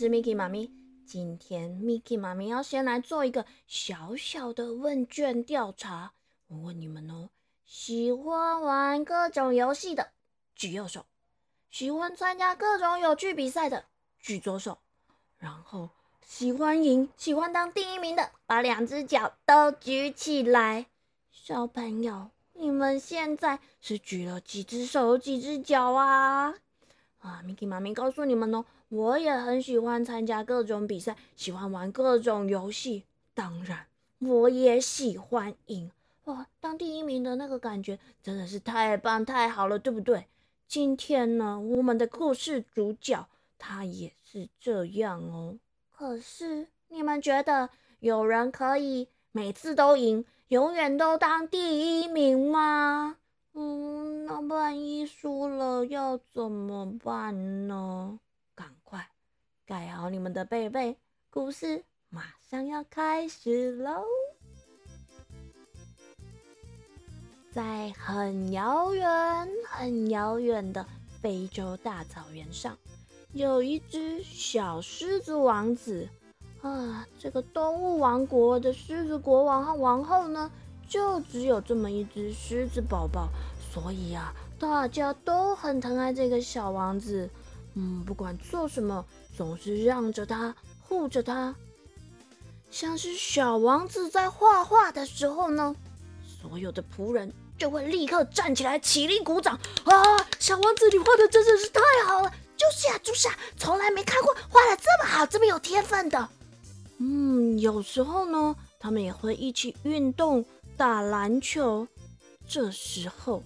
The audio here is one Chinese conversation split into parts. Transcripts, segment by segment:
是 Miki 妈咪。今天 Miki 妈咪要先来做一个小小的问卷调查。我问你们哦，喜欢玩各种游戏的举右手，喜欢参加各种有趣比赛的举左手，然后喜欢赢、喜欢当第一名的，把两只脚都举起来。小朋友，你们现在是举了几只手、几只脚啊？啊，Miki 妈咪告诉你们哦，我也很喜欢参加各种比赛，喜欢玩各种游戏。当然，我也喜欢赢。哇，当第一名的那个感觉真的是太棒太好了，对不对？今天呢，我们的故事主角他也是这样哦。可是，你们觉得有人可以每次都赢，永远都当第一名吗？嗯，那万一输了要怎么办呢？盖好你们的被被，故事马上要开始喽！在很遥远、很遥远的非洲大草原上，有一只小狮子王子啊。这个动物王国的狮子国王和王后呢？就只有这么一只狮子宝宝，所以啊，大家都很疼爱这个小王子。嗯，不管做什么，总是让着他，护着他。像是小王子在画画的时候呢，所有的仆人就会立刻站起来，起立鼓掌。啊，小王子，你画的真的是太好了！就是啊，就是啊，从来没看过画的这么好，这么有天分的。嗯，有时候呢，他们也会一起运动。打篮球，这时候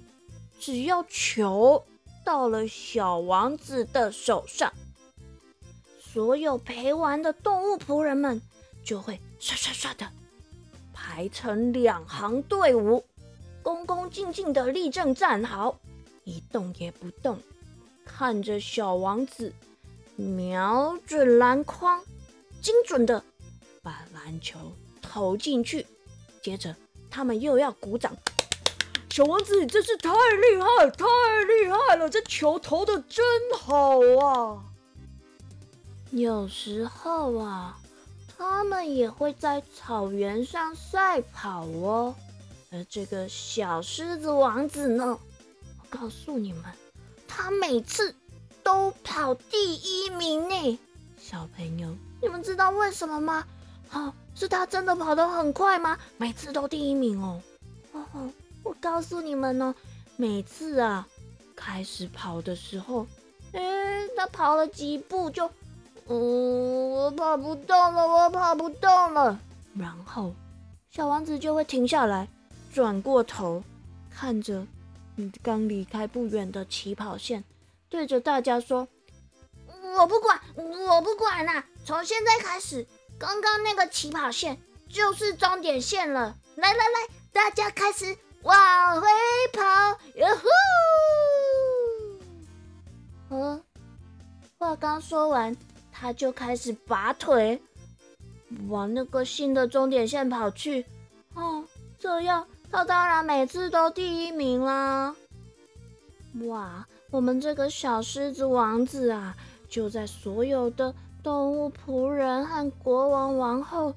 只要球到了小王子的手上，所有陪玩的动物仆人们就会唰唰唰的排成两行队伍，恭恭敬敬的立正站好，一动也不动，看着小王子瞄准篮筐，精准的把篮球投进去，接着。他们又要鼓掌，小王子，真是太厉害，太厉害了！这球投的真好啊！有时候啊，他们也会在草原上赛跑哦。而这个小狮子王子呢，我告诉你们，他每次都跑第一名呢。小朋友，你们知道为什么吗？好。是他真的跑得很快吗？每次都第一名哦。哦，我告诉你们哦，每次啊，开始跑的时候，哎，他跑了几步就，嗯，我跑不动了，我跑不动了。然后小王子就会停下来，转过头，看着你刚离开不远的起跑线，对着大家说：“我不管，我不管啦，从现在开始。”刚刚那个起跑线就是终点线了，来来来，大家开始往回跑，哟呼！呃，话刚说完，他就开始拔腿往那个新的终点线跑去。哦，这样他当然每次都第一名啦！哇，我们这个小狮子王子啊，就在所有的。动物仆人和国王王后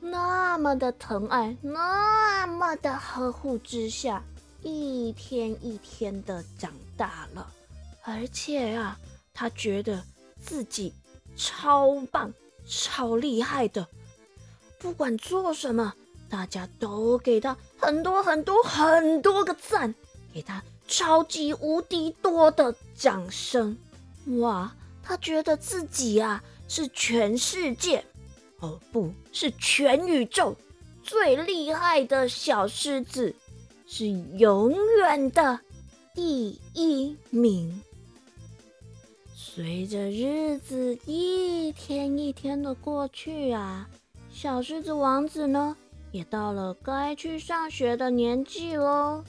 那么的疼爱，那么的呵护之下，一天一天的长大了。而且啊，他觉得自己超棒、超厉害的，不管做什么，大家都给他很多很多很多个赞，给他超级无敌多的掌声。哇，他觉得自己啊。是全世界，哦，不是全宇宙最厉害的小狮子，是永远的第一名。随着日子一天一天的过去啊，小狮子王子呢，也到了该去上学的年纪喽。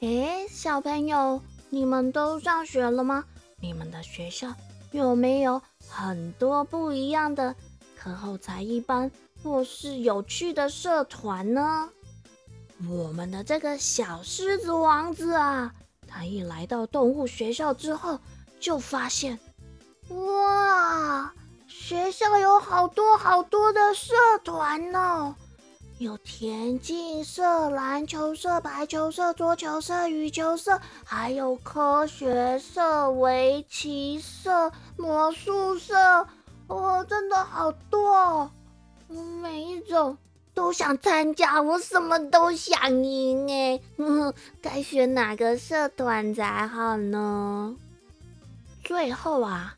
哎，小朋友，你们都上学了吗？你们的学校有没有？很多不一样的课后才艺班，或是有趣的社团呢。我们的这个小狮子王子啊，他一来到动物学校之后，就发现，哇，学校有好多好多的社团呢，有田径社、篮球社、排球社、桌球社、羽球社，还有科学社、围棋社、魔术社，哇，真的好多！我每一种都想参加，我什么都想赢哎，该选哪个社团才好呢？最后啊。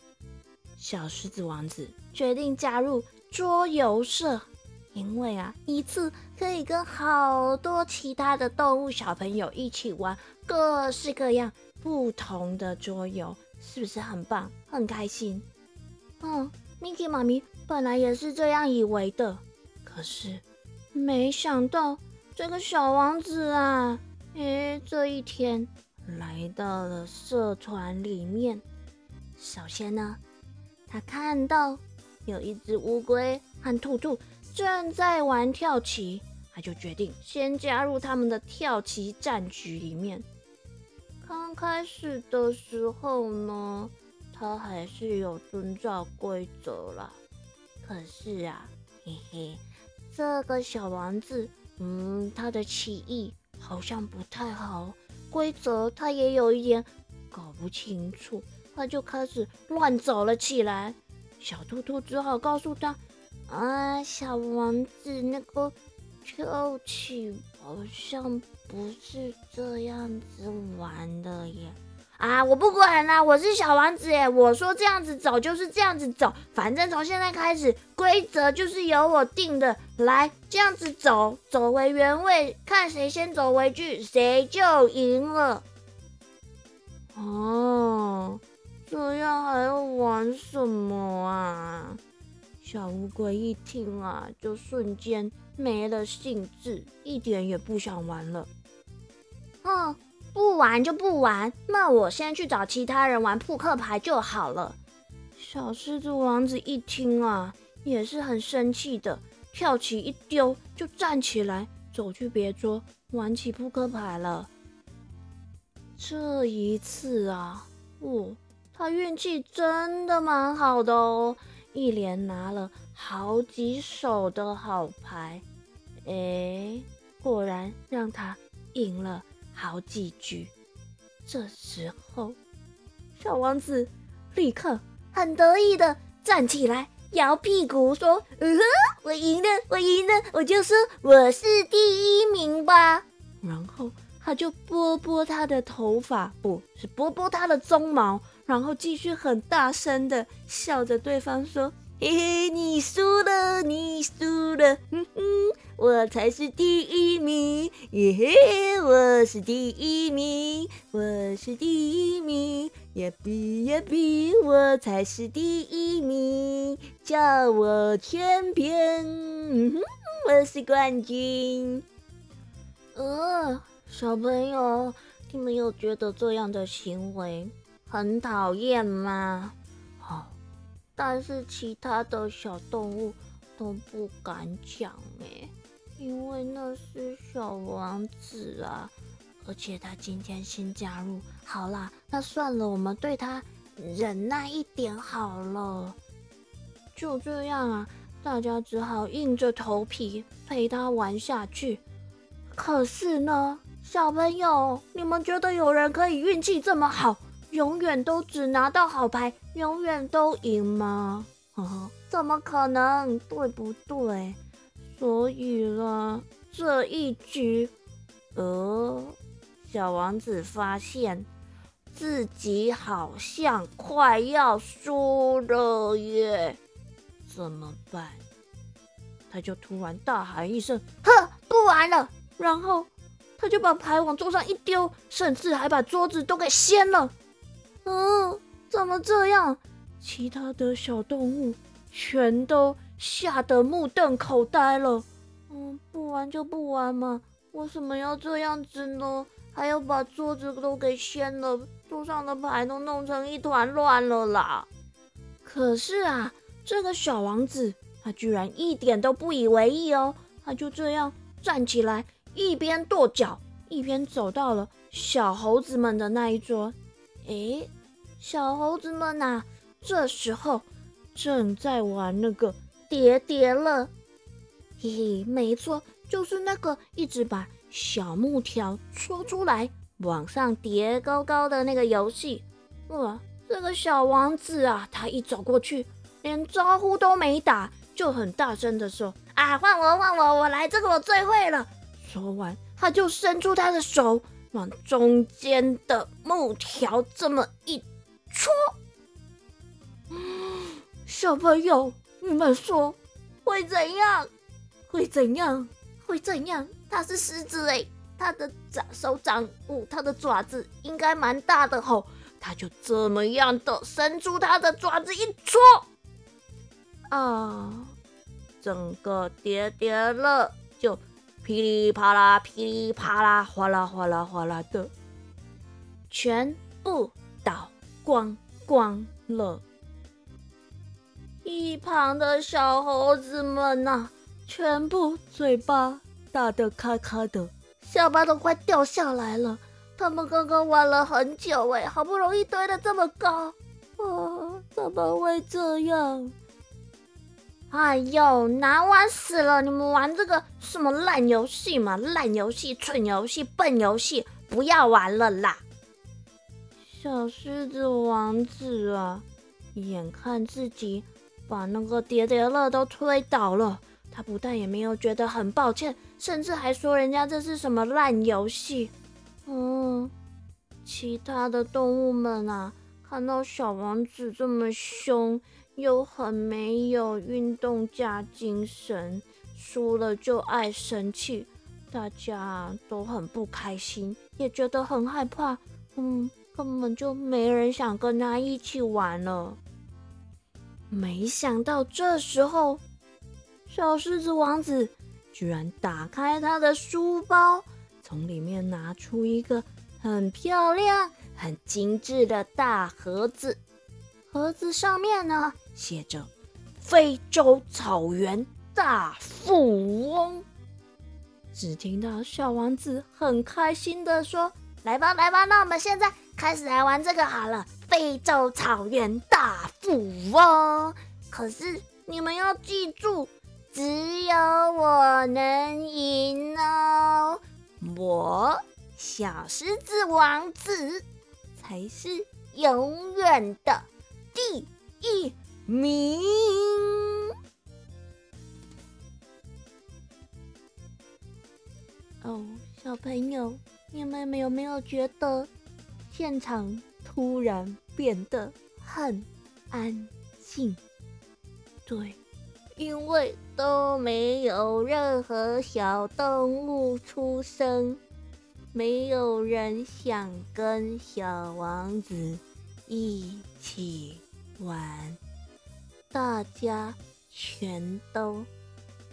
小狮子王子决定加入桌游社，因为啊，一次可以跟好多其他的动物小朋友一起玩各式各样不同的桌游，是不是很棒、很开心？嗯，Mickey 妈咪本来也是这样以为的，可是没想到这个小王子啊，诶，这一天来到了社团里面。首先呢。他看到有一只乌龟和兔兔正在玩跳棋，他就决定先加入他们的跳棋战局里面。刚开始的时候呢，他还是有遵照规则啦。可是啊，嘿嘿，这个小王子，嗯，他的棋艺好像不太好，规则他也有一点搞不清楚。他就开始乱走了起来，小兔兔只好告诉他：“啊，小王子，那个跳棋好像不是这样子玩的耶！”啊，我不管啦，我是小王子耶，我说这样子走就是这样子走，反正从现在开始规则就是由我定的，来这样子走，走回原位，看谁先走回去，谁就赢了。什么啊？小乌龟一听啊，就瞬间没了兴致，一点也不想玩了。哼，不玩就不玩，那我先去找其他人玩扑克牌就好了。小狮子王子一听啊，也是很生气的，跳起一丢就站起来，走去别桌玩起扑克牌了。这一次啊，我。他运气真的蛮好的哦，一连拿了好几手的好牌，哎，果然让他赢了好几局。这时候，小王子立刻很得意的站起来，摇屁股说：“嗯哼，我赢了，我赢了，我就说我是第一名吧。”然后他就拨拨他的头发，不是拨拨他的鬃毛。然后继续很大声的笑着对方说：“嘿嘿，你输了，你输了，哼哼，我才是第一名，耶嘿，我是第一名，我是第一名，耶比耶比，我才是第一名，叫我全篇，嗯哼，我是冠军。”呃，小朋友，你们有觉得这样的行为？很讨厌吗？好，但是其他的小动物都不敢讲哎，因为那是小王子啊，而且他今天新加入。好啦，那算了，我们对他忍耐一点好了。就这样啊，大家只好硬着头皮陪他玩下去。可是呢，小朋友，你们觉得有人可以运气这么好？永远都只拿到好牌，永远都赢吗？怎么可能？对不对？所以了，这一局，呃，小王子发现自己好像快要输了耶，怎么办？他就突然大喊一声：“呵，不玩了！”然后他就把牌往桌上一丢，甚至还把桌子都给掀了。嗯，怎么这样？其他的小动物全都吓得目瞪口呆了。嗯，不玩就不玩嘛，为什么要这样子呢？还要把桌子都给掀了，桌上的牌都弄成一团乱了啦。可是啊，这个小王子他居然一点都不以为意哦，他就这样站起来，一边跺脚，一边走到了小猴子们的那一桌。诶，小猴子们呐，这时候正在玩那个叠叠乐。嘿嘿，没错，就是那个一直把小木条戳出来往上叠高高的那个游戏。哇，这个小王子啊，他一走过去，连招呼都没打，就很大声的说：“啊，换我，换我，我来，这个我最会了。”说完，他就伸出他的手，往中间的木条这么一戳。小朋友，你们说会怎样？会怎样？会怎样？他是狮子哎，他的掌手掌，哦，他的爪子应该蛮大的吼。他就这么样的伸出他的爪子一戳，啊，整个叠叠乐就噼里啪啦、噼里啪啦、哗啦哗啦哗啦的，全部倒光光了。一旁的小猴子们呐，全部嘴巴打得咔咔的，下巴都快掉下来了。他们刚刚玩了很久哎，好不容易堆的这么高，啊，怎么会这样？哎呦，难玩死了！你们玩这个什么烂游戏嘛？烂游戏、蠢游戏、笨游戏，不要玩了啦！小狮子王子啊，眼看自己把那个叠叠乐都推倒了，他不但也没有觉得很抱歉，甚至还说人家这是什么烂游戏。嗯，其他的动物们啊，看到小王子这么凶，又很没有运动加精神，输了就爱生气，大家都很不开心，也觉得很害怕。嗯，根本就没人想跟他一起玩了。没想到这时候，小狮子王子居然打开他的书包。从里面拿出一个很漂亮、很精致的大盒子，盒子上面呢写着“非洲草原大富翁”。只听到小王子很开心的说：“来吧，来吧，那我们现在开始来玩这个好了，非洲草原大富翁。可是你们要记住，只有我能赢哦。”我小狮子王子才是永远的第一名。哦，小朋友，你们有没有觉得现场突然变得很安静？对。因为都没有任何小动物出生，没有人想跟小王子一起玩，大家全都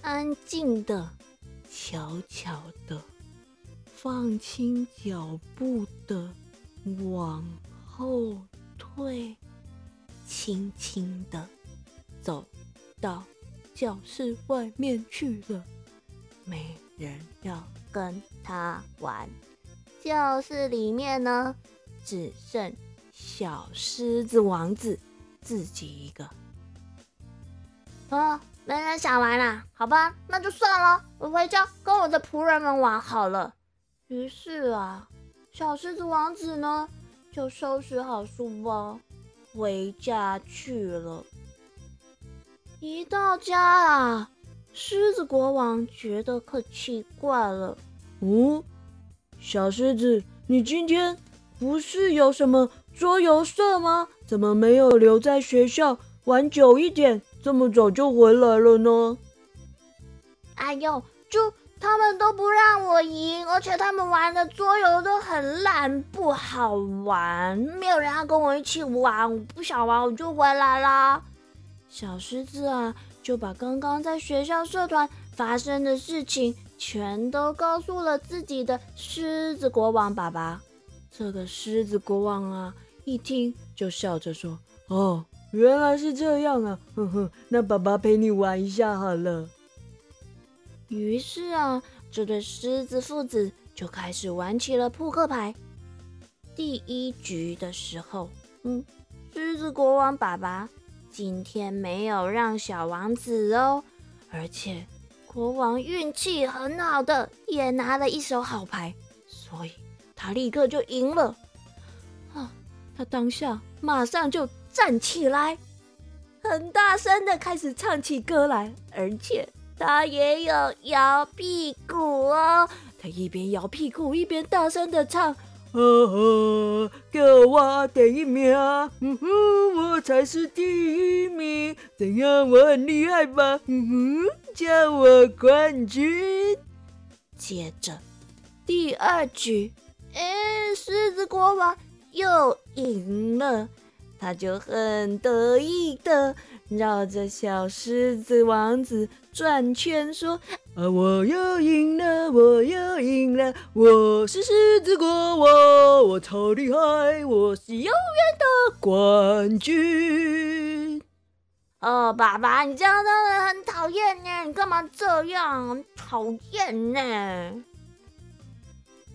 安静的、悄悄的、放轻脚步的往后退，轻轻的走到。教室外面去了，没人要跟他玩。教室里面呢，只剩小狮子王子自己一个。啊，没人想玩啦？好吧，那就算了，我回家跟我的仆人们玩好了。于是啊，小狮子王子呢，就收拾好书包，回家去了。一到家啊，狮子国王觉得可奇怪了。嗯，小狮子，你今天不是有什么桌游社吗？怎么没有留在学校玩久一点？这么早就回来了呢？哎呦，就他们都不让我赢，而且他们玩的桌游都很烂，不好玩，没有人要跟我一起玩，我不想玩，我就回来啦。小狮子啊，就把刚刚在学校社团发生的事情全都告诉了自己的狮子国王爸爸。这个狮子国王啊，一听就笑着说：“哦，原来是这样啊，呵呵，那爸爸陪你玩一下好了。”于是啊，这对狮子父子就开始玩起了扑克牌。第一局的时候，嗯，狮子国王爸爸。今天没有让小王子哦，而且国王运气很好的，也拿了一手好牌，所以他立刻就赢了。啊，他当下马上就站起来，很大声的开始唱起歌来，而且他也有摇屁股哦。他一边摇屁股一边大声的唱。啊哈！叫我第一名，嗯哼，我才是第一名，怎样？我很厉害吧？嗯哼，叫我冠军。接着第二局，哎，狮子国王又赢了，他就很得意的绕着小狮子王子转圈说。啊！我又赢了，我又赢了，我是狮子国王，我超厉害，我是永远的冠军。哦，爸爸，你这样真的很讨厌呢，你干嘛这样？讨厌呢。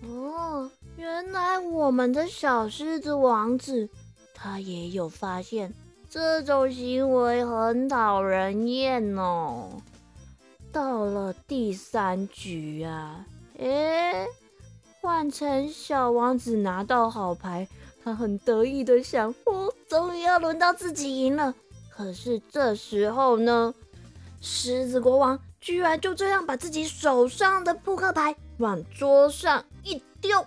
哦，原来我们的小狮子王子，他也有发现这种行为很讨人厌哦。到了第三局啊，诶，换成小王子拿到好牌，他很得意的想：哦，终于要轮到自己赢了。可是这时候呢，狮子国王居然就这样把自己手上的扑克牌往桌上一丢，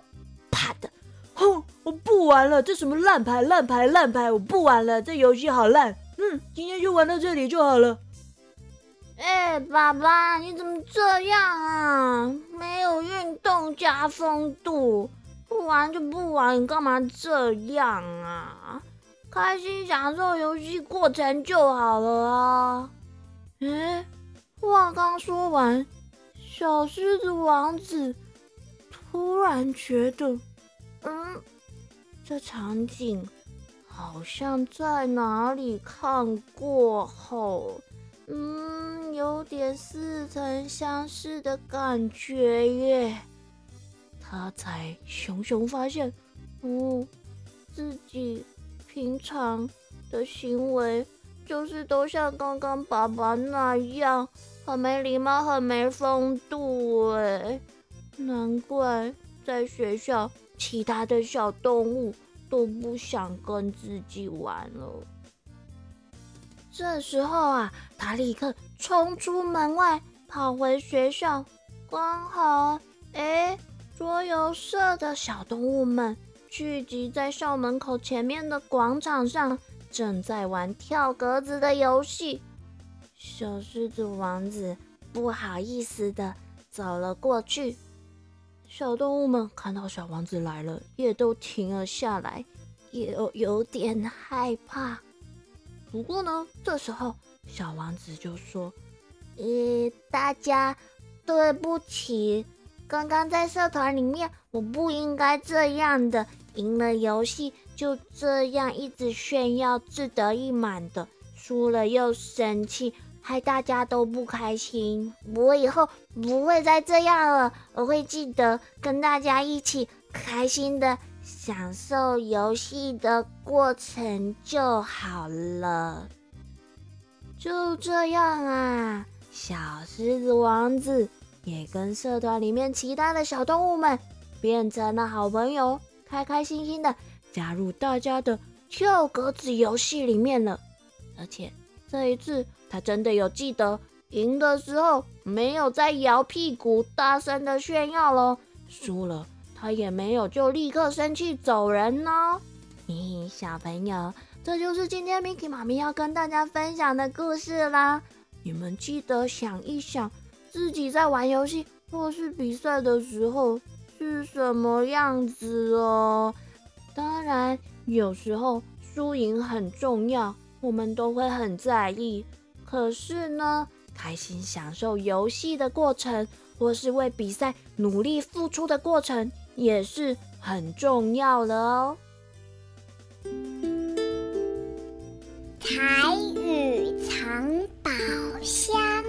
啪的，哼，我不玩了，这什么烂牌烂牌烂牌，我不玩了，这游戏好烂。嗯，今天就玩到这里就好了。哎，爸爸，你怎么这样啊？没有运动加风度，不玩就不玩，你干嘛这样啊？开心享受游戏过程就好了啊！哎，话刚说完，小狮子王子突然觉得，嗯，这场景好像在哪里看过后。嗯，有点似曾相识的感觉耶。他才熊熊发现，嗯，自己平常的行为就是都像刚刚爸爸那样，很没礼貌，很没风度哎。难怪在学校，其他的小动物都不想跟自己玩了。这时候啊，他立刻冲出门外，跑回学校。刚好，哎，桌游社的小动物们聚集在校门口前面的广场上，正在玩跳格子的游戏。小狮子王子不好意思的走了过去。小动物们看到小王子来了，也都停了下来，也有有点害怕。不过呢，这时候小王子就说：“呃，大家对不起，刚刚在社团里面我不应该这样的，赢了游戏就这样一直炫耀自得意满的，输了又生气，害大家都不开心。我以后不会再这样了，我会记得跟大家一起开心的。”享受游戏的过程就好了。就这样啊，小狮子王子也跟社团里面其他的小动物们变成了好朋友，开开心心的加入大家的跳格子游戏里面了。而且这一次，他真的有记得赢的时候没有再摇屁股大声的炫耀喽，输了。他也没有就立刻生气走人呢。咦，小朋友，这就是今天 Miki 妈咪要跟大家分享的故事啦。你们记得想一想，自己在玩游戏或是比赛的时候是什么样子哦。当然，有时候输赢很重要，我们都会很在意。可是呢，开心享受游戏的过程，或是为比赛努力付出的过程。也是很重要的哦。台语藏宝箱。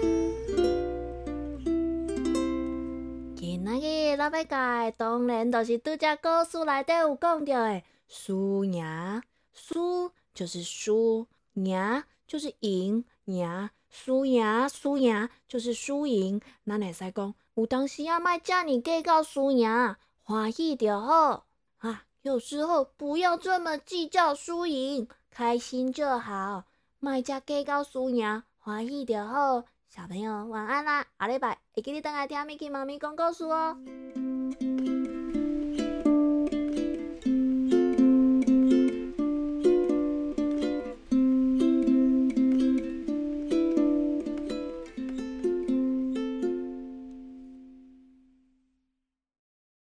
今仔日老要教当然就是拄只故事内底有讲到的输赢，输就是输，赢就是赢，赢，输赢，输赢就是输赢。咱会使讲，有当时啊，莫遮尔计较输赢，欢喜就好啊。有时候不要这么计较输赢，开心就好，莫遮计较输赢，欢喜就好。小朋友晚安啦，下礼拜会记得等来听 Miki 妈咪讲故事哦。